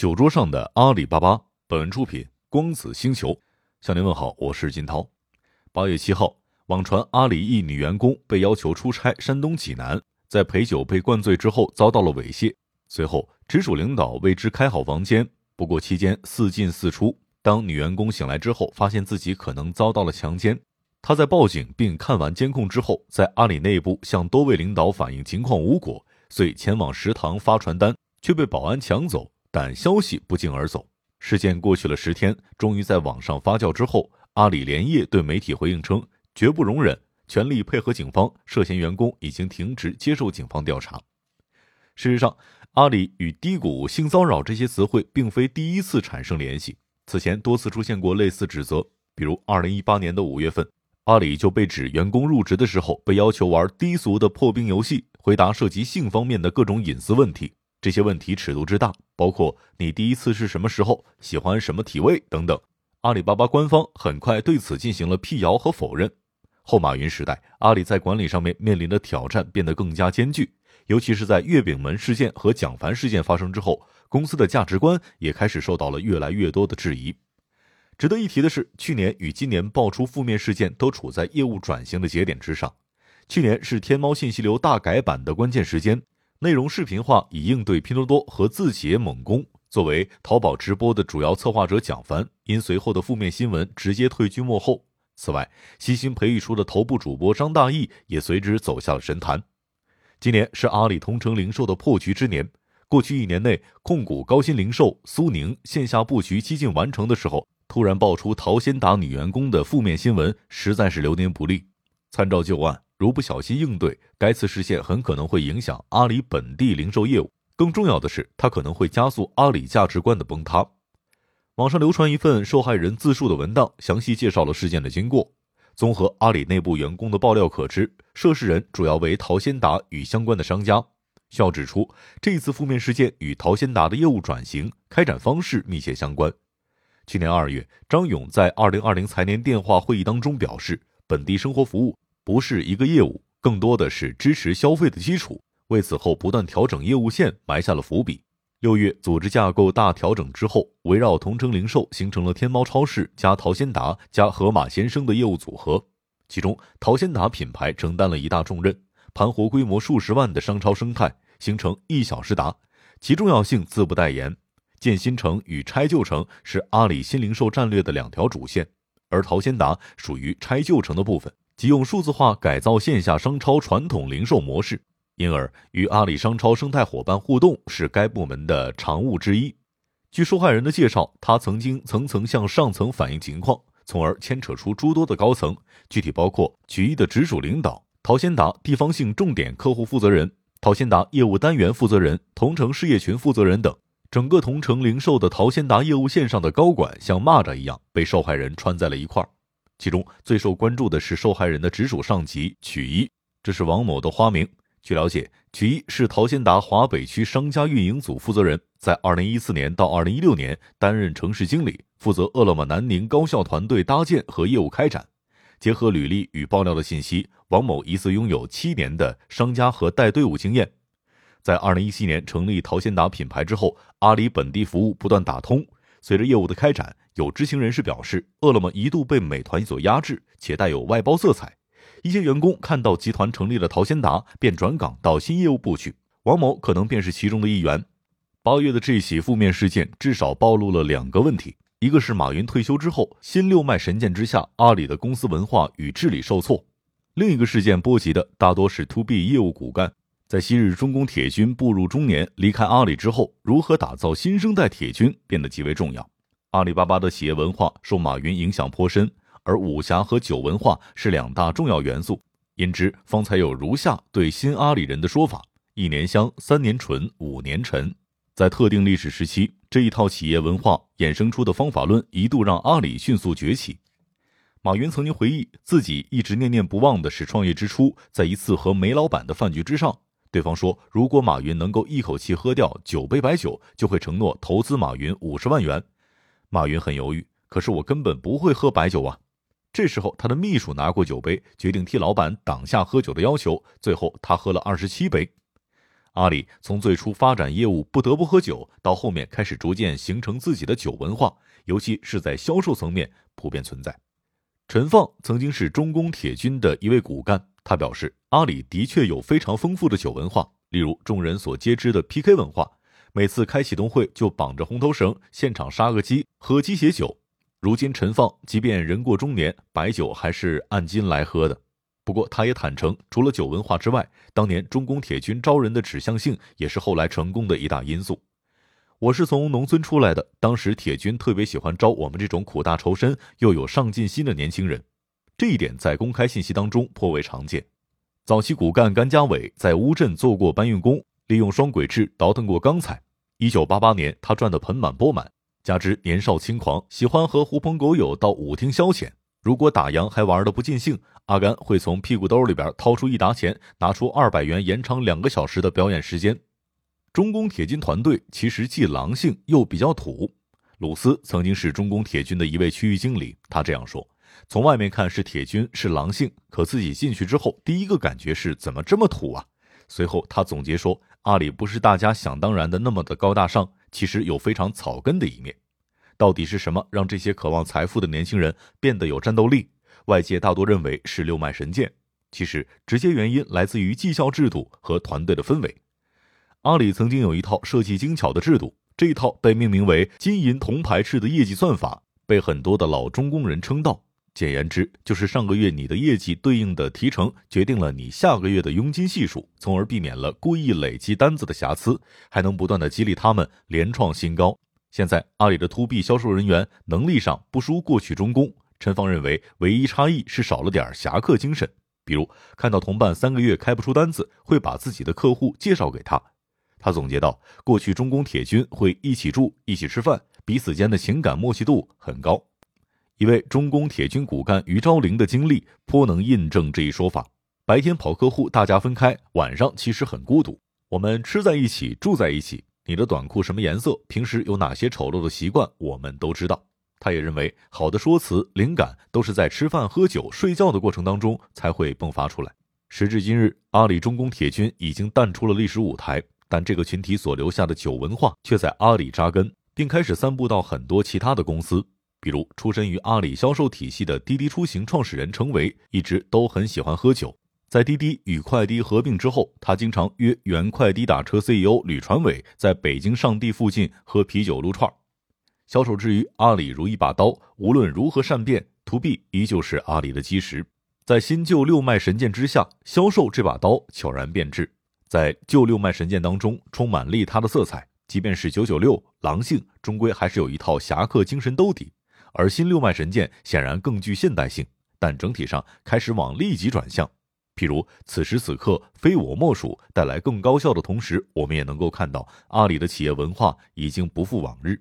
酒桌上的阿里巴巴。本文出品光子星球，向您问好，我是金涛。八月七号，网传阿里一女员工被要求出差山东济南，在陪酒被灌醉之后遭到了猥亵。随后，直属领导为之开好房间，不过期间四进四出。当女员工醒来之后，发现自己可能遭到了强奸。她在报警并看完监控之后，在阿里内部向多位领导反映情况无果，遂前往食堂发传单，却被保安抢走。但消息不胫而走。事件过去了十天，终于在网上发酵之后，阿里连夜对媒体回应称，绝不容忍，全力配合警方，涉嫌员工已经停职接受警方调查。事实上，阿里与低谷、性骚扰这些词汇并非第一次产生联系，此前多次出现过类似指责，比如二零一八年的五月份，阿里就被指员工入职的时候被要求玩低俗的破冰游戏，回答涉及性方面的各种隐私问题。这些问题尺度之大，包括你第一次是什么时候，喜欢什么体位等等。阿里巴巴官方很快对此进行了辟谣和否认。后马云时代，阿里在管理上面面临的挑战变得更加艰巨，尤其是在月饼门事件和蒋凡事件发生之后，公司的价值观也开始受到了越来越多的质疑。值得一提的是，去年与今年爆出负面事件都处在业务转型的节点之上。去年是天猫信息流大改版的关键时间。内容视频化以应对拼多多和字节猛攻。作为淘宝直播的主要策划者蒋凡，因随后的负面新闻直接退居幕后。此外，悉心培育出的头部主播张大奕也随之走下了神坛。今年是阿里同城零售的破局之年。过去一年内，控股高新零售、苏宁线下布局接近完成的时候，突然爆出淘鲜达女员工的负面新闻，实在是流年不利。参照旧案。如不小心应对，该次事件很可能会影响阿里本地零售业务。更重要的是，它可能会加速阿里价值观的崩塌。网上流传一份受害人自述的文档，详细介绍了事件的经过。综合阿里内部员工的爆料可知，涉事人主要为淘鲜达与相关的商家。需要指出，这次负面事件与淘鲜达的业务转型开展方式密切相关。去年二月，张勇在二零二零财年电话会议当中表示，本地生活服务。不是一个业务，更多的是支持消费的基础。为此后不断调整业务线埋下了伏笔。六月组织架构大调整之后，围绕同城零售形成了天猫超市加淘鲜达加盒马鲜生的业务组合。其中淘鲜达品牌承担了一大重任，盘活规模数十万的商超生态，形成一小时达，其重要性自不待言。建新城与拆旧城是阿里新零售战略的两条主线，而淘鲜达属于拆旧城的部分。即用数字化改造线下商超传统零售模式，因而与阿里商超生态伙伴互动是该部门的常务之一。据受害人的介绍，他曾经层层向上层反映情况，从而牵扯出诸多的高层，具体包括曲艺的直属领导、淘鲜达地方性重点客户负责人、淘鲜达业务单元负责人、同城事业群负责人等。整个同城零售的淘鲜达业务线上的高管像蚂蚱一样被受害人穿在了一块儿。其中最受关注的是受害人的直属上级曲一，这是王某的花名。据了解，曲一是淘鲜达华北区商家运营组负责人，在二零一四年到二零一六年担任城市经理，负责饿了么南宁高校团队搭建和业务开展。结合履历与爆料的信息，王某疑似拥有七年的商家和带队伍经验。在二零一七年成立淘鲜达品牌之后，阿里本地服务不断打通。随着业务的开展，有知情人士表示，饿了么一度被美团所压制，且带有外包色彩。一些员工看到集团成立了淘鲜达，便转岗到新业务部去。王某可能便是其中的一员。八月的这起负面事件至少暴露了两个问题：一个是马云退休之后，新六脉神剑之下，阿里的公司文化与治理受挫；另一个事件波及的大多是 to B 业务骨干。在昔日中工铁军步入中年、离开阿里之后，如何打造新生代铁军变得极为重要。阿里巴巴的企业文化受马云影响颇深，而武侠和酒文化是两大重要元素，因之方才有如下对新阿里人的说法：一年香，三年醇，五年陈。在特定历史时期，这一套企业文化衍生出的方法论一度让阿里迅速崛起。马云曾经回忆，自己一直念念不忘的是创业之初，在一次和煤老板的饭局之上。对方说，如果马云能够一口气喝掉九杯白酒，就会承诺投资马云五十万元。马云很犹豫，可是我根本不会喝白酒啊。这时候，他的秘书拿过酒杯，决定替老板挡下喝酒的要求。最后，他喝了二十七杯。阿里从最初发展业务不得不喝酒，到后面开始逐渐形成自己的酒文化，尤其是在销售层面普遍存在。陈放曾经是中工铁军的一位骨干，他表示，阿里的确有非常丰富的酒文化，例如众人所皆知的 PK 文化，每次开启动会就绑着红头绳，现场杀个鸡，喝鸡血酒。如今陈放即便人过中年，白酒还是按斤来喝的。不过，他也坦诚，除了酒文化之外，当年中工铁军招人的指向性也是后来成功的一大因素。我是从农村出来的，当时铁军特别喜欢招我们这种苦大仇深又有上进心的年轻人，这一点在公开信息当中颇为常见。早期骨干甘家伟在乌镇做过搬运工，利用双轨制倒腾过钢材。一九八八年，他赚得盆满钵满，加之年少轻狂，喜欢和狐朋狗友到舞厅消遣。如果打烊还玩得不尽兴，阿甘会从屁股兜里边掏出一沓钱，拿出二百元延长两个小时的表演时间。中工铁军团队其实既狼性又比较土。鲁斯曾经是中工铁军的一位区域经理，他这样说：“从外面看是铁军是狼性，可自己进去之后，第一个感觉是怎么这么土啊？”随后他总结说：“阿里不是大家想当然的那么的高大上，其实有非常草根的一面。”到底是什么让这些渴望财富的年轻人变得有战斗力？外界大多认为是六脉神剑，其实直接原因来自于绩效制度和团队的氛围。阿里曾经有一套设计精巧的制度，这一套被命名为“金银铜牌制”的业绩算法，被很多的老中工人称道。简言之，就是上个月你的业绩对应的提成，决定了你下个月的佣金系数，从而避免了故意累积单子的瑕疵，还能不断的激励他们连创新高。现在阿里的 to B 销售人员能力上不输过去中工，陈芳认为唯一差异是少了点侠客精神。比如看到同伴三个月开不出单子，会把自己的客户介绍给他。他总结到，过去中工铁军会一起住、一起吃饭，彼此间的情感默契度很高。一位中工铁军骨干于昭玲的经历颇能印证这一说法。白天跑客户，大家分开；晚上其实很孤独，我们吃在一起，住在一起。你的短裤什么颜色？平时有哪些丑陋的习惯？我们都知道。他也认为，好的说辞、灵感都是在吃饭、喝酒、睡觉的过程当中才会迸发出来。时至今日，阿里中工铁军已经淡出了历史舞台，但这个群体所留下的酒文化却在阿里扎根，并开始散布到很多其他的公司。比如，出身于阿里销售体系的滴滴出行创始人程维，一直都很喜欢喝酒。在滴滴与快滴合并之后，他经常约原快滴打车 CEO 吕传伟在北京上地附近喝啤酒撸串销售之余，阿里如一把刀，无论如何善变，to B 依旧是阿里的基石。在新旧六脉神剑之下，销售这把刀悄然变质。在旧六脉神剑当中，充满利他的色彩，即便是九九六狼性，终归还是有一套侠客精神兜底。而新六脉神剑显然更具现代性，但整体上开始往利己转向。譬如此时此刻非我莫属，带来更高效的同时，我们也能够看到阿里的企业文化已经不复往日。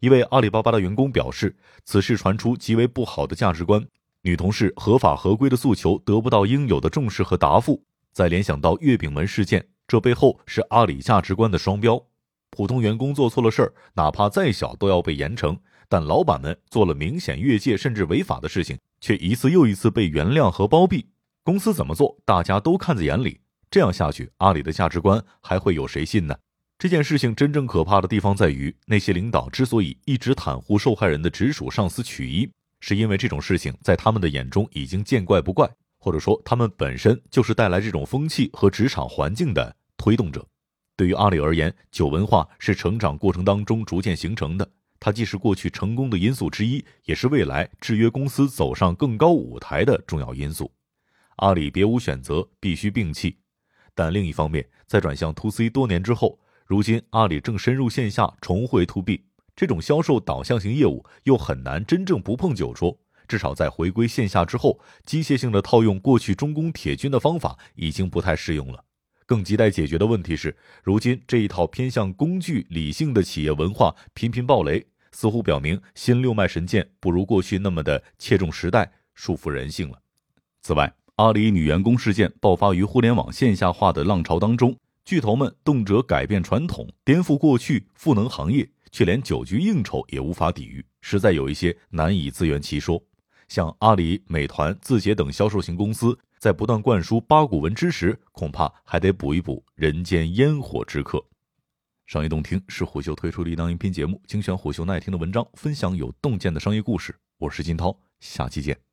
一位阿里巴巴的员工表示，此事传出极为不好的价值观，女同事合法合规的诉求得不到应有的重视和答复。再联想到月饼门事件，这背后是阿里价值观的双标。普通员工做错了事儿，哪怕再小都要被严惩，但老板们做了明显越界甚至违法的事情，却一次又一次被原谅和包庇。公司怎么做，大家都看在眼里。这样下去，阿里的价值观还会有谁信呢？这件事情真正可怕的地方在于，那些领导之所以一直袒护受害人的直属上司曲一，是因为这种事情在他们的眼中已经见怪不怪，或者说他们本身就是带来这种风气和职场环境的推动者。对于阿里而言，酒文化是成长过程当中逐渐形成的，它既是过去成功的因素之一，也是未来制约公司走上更高舞台的重要因素。阿里别无选择，必须摒弃。但另一方面，在转向 to C 多年之后，如今阿里正深入线下，重回 to B，这种销售导向型业务又很难真正不碰酒桌。至少在回归线下之后，机械性的套用过去中工铁军的方法已经不太适用了。更亟待解决的问题是，如今这一套偏向工具理性的企业文化频频爆雷，似乎表明新六脉神剑不如过去那么的切中时代、束缚人性了。此外，阿里女员工事件爆发于互联网线下化的浪潮当中，巨头们动辄改变传统、颠覆过去、赋能行业，却连酒局应酬也无法抵御，实在有一些难以自圆其说。像阿里、美团、字节等销售型公司，在不断灌输八股文之时，恐怕还得补一补人间烟火之客。商业洞听是虎嗅推出的一档音频节目，精选虎嗅耐听的文章，分享有洞见的商业故事。我是金涛，下期见。